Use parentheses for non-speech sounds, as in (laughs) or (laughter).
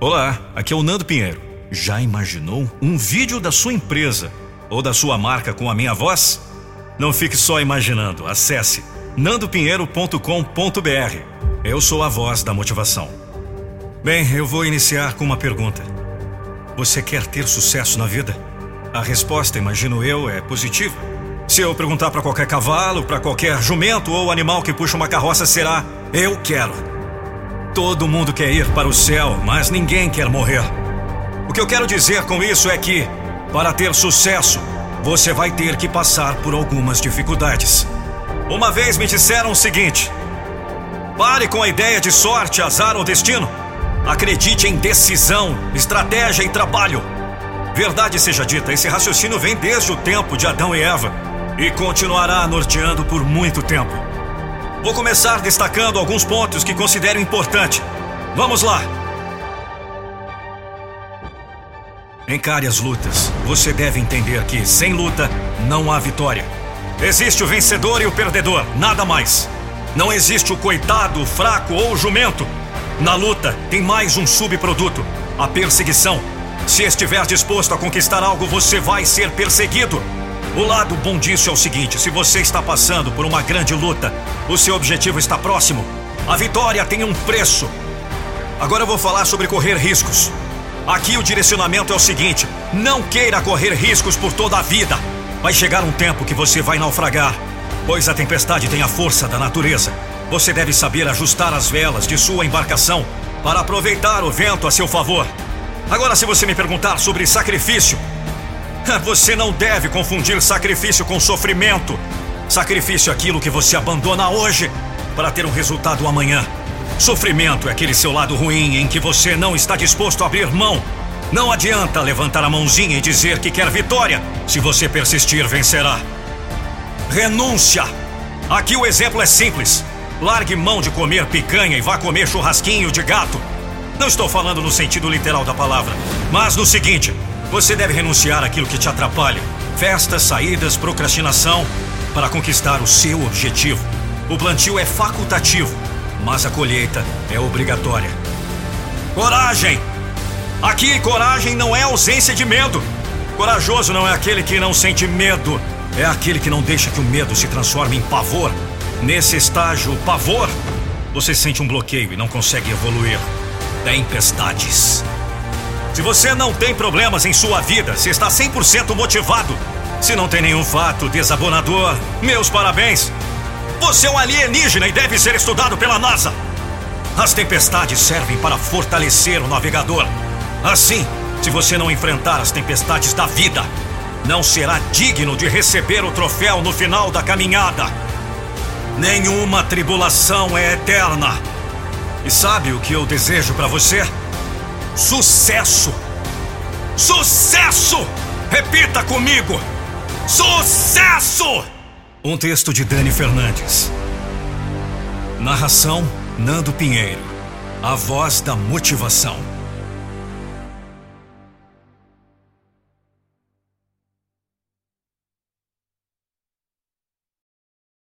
Olá, aqui é o Nando Pinheiro. Já imaginou um vídeo da sua empresa ou da sua marca com a minha voz? Não fique só imaginando, acesse nandopinheiro.com.br. Eu sou a voz da motivação. Bem, eu vou iniciar com uma pergunta. Você quer ter sucesso na vida? A resposta, imagino eu, é positiva. Se eu perguntar para qualquer cavalo, para qualquer jumento ou animal que puxa uma carroça, será: Eu quero. Todo mundo quer ir para o céu, mas ninguém quer morrer. O que eu quero dizer com isso é que, para ter sucesso, você vai ter que passar por algumas dificuldades. Uma vez me disseram o seguinte: pare com a ideia de sorte, azar ou destino. Acredite em decisão, estratégia e trabalho. Verdade seja dita, esse raciocínio vem desde o tempo de Adão e Eva e continuará norteando por muito tempo. Vou começar destacando alguns pontos que considero importante. Vamos lá! Encare as lutas. Você deve entender que, sem luta, não há vitória. Existe o vencedor e o perdedor, nada mais. Não existe o coitado, o fraco ou o jumento. Na luta, tem mais um subproduto: a perseguição. Se estiver disposto a conquistar algo, você vai ser perseguido. O lado bom disso é o seguinte: se você está passando por uma grande luta, o seu objetivo está próximo. A vitória tem um preço. Agora eu vou falar sobre correr riscos. Aqui o direcionamento é o seguinte: não queira correr riscos por toda a vida. Vai chegar um tempo que você vai naufragar, pois a tempestade tem a força da natureza. Você deve saber ajustar as velas de sua embarcação para aproveitar o vento a seu favor. Agora, se você me perguntar sobre sacrifício, (laughs) você não deve confundir sacrifício com sofrimento. Sacrifício é aquilo que você abandona hoje para ter um resultado amanhã. Sofrimento é aquele seu lado ruim em que você não está disposto a abrir mão. Não adianta levantar a mãozinha e dizer que quer vitória. Se você persistir, vencerá. Renúncia. Aqui o exemplo é simples. Largue mão de comer picanha e vá comer churrasquinho de gato. Não estou falando no sentido literal da palavra, mas no seguinte: você deve renunciar àquilo que te atrapalha. Festas, saídas, procrastinação para conquistar o seu objetivo. O plantio é facultativo, mas a colheita é obrigatória. Coragem! Aqui, coragem não é ausência de medo. Corajoso não é aquele que não sente medo, é aquele que não deixa que o medo se transforme em pavor. Nesse estágio, pavor, você sente um bloqueio e não consegue evoluir. Tempestades. Se você não tem problemas em sua vida, se está 100% motivado, se não tem nenhum fato desabonador, meus parabéns. Você é um alienígena e deve ser estudado pela NASA. As tempestades servem para fortalecer o navegador. Assim, se você não enfrentar as tempestades da vida, não será digno de receber o troféu no final da caminhada. Nenhuma tribulação é eterna. E sabe o que eu desejo para você? Sucesso! Sucesso! Repita comigo! Sucesso! Um texto de Dani Fernandes. Narração: Nando Pinheiro. A voz da motivação.